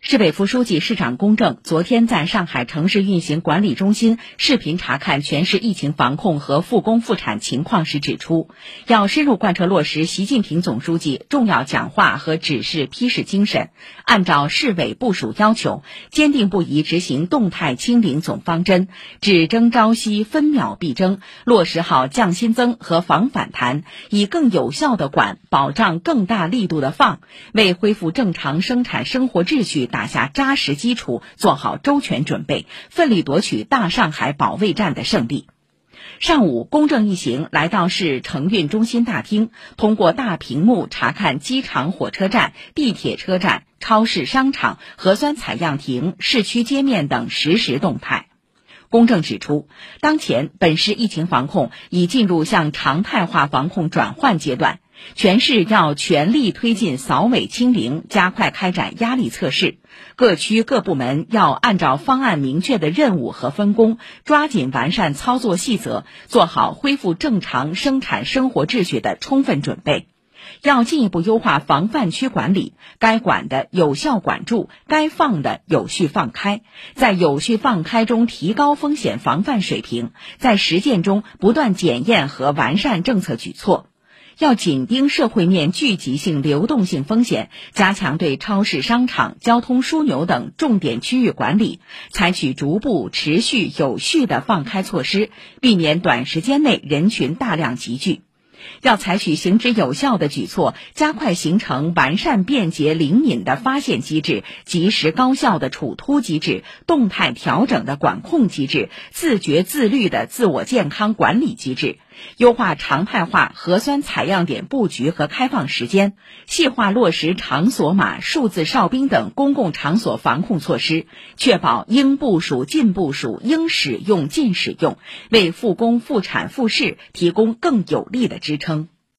市委副书记、市长龚正昨天在上海城市运行管理中心视频查看全市疫情防控和复工复产情况时指出，要深入贯彻落实习近平总书记重要讲话和指示批示精神，按照市委部署要求，坚定不移执行动态清零总方针，只争朝夕，分秒必争，落实好降新增和防反弹，以更有效的管，保障更大力度的放，为恢复正常生产生活秩序。打下扎实基础，做好周全准备，奋力夺取大上海保卫战的胜利。上午，公正一行来到市承运中心大厅，通过大屏幕查看机场、火车站、地铁车站、超市、商场、核酸采样亭、市区街面等实时动态。公正指出，当前本市疫情防控已进入向常态化防控转换阶段。全市要全力推进扫尾清零，加快开展压力测试。各区各部门要按照方案明确的任务和分工，抓紧完善操作细则，做好恢复正常生产生活秩序的充分准备。要进一步优化防范区管理，该管的有效管住，该放的有序放开，在有序放开中提高风险防范水平，在实践中不断检验和完善政策举措。要紧盯社会面聚集性、流动性风险，加强对超市、商场、交通枢纽等重点区域管理，采取逐步、持续、有序的放开措施，避免短时间内人群大量集聚。要采取行之有效的举措，加快形成完善、便捷、灵敏的发现机制、及时高效的处突机制、动态调整的管控机制、自觉自律的自我健康管理机制，优化常态化核酸采样点布局和开放时间，细化落实场所码、数字哨兵等公共场所防控措施，确保应部署尽部署、应使用尽使用，为复工复产复市提供更有力的支撑。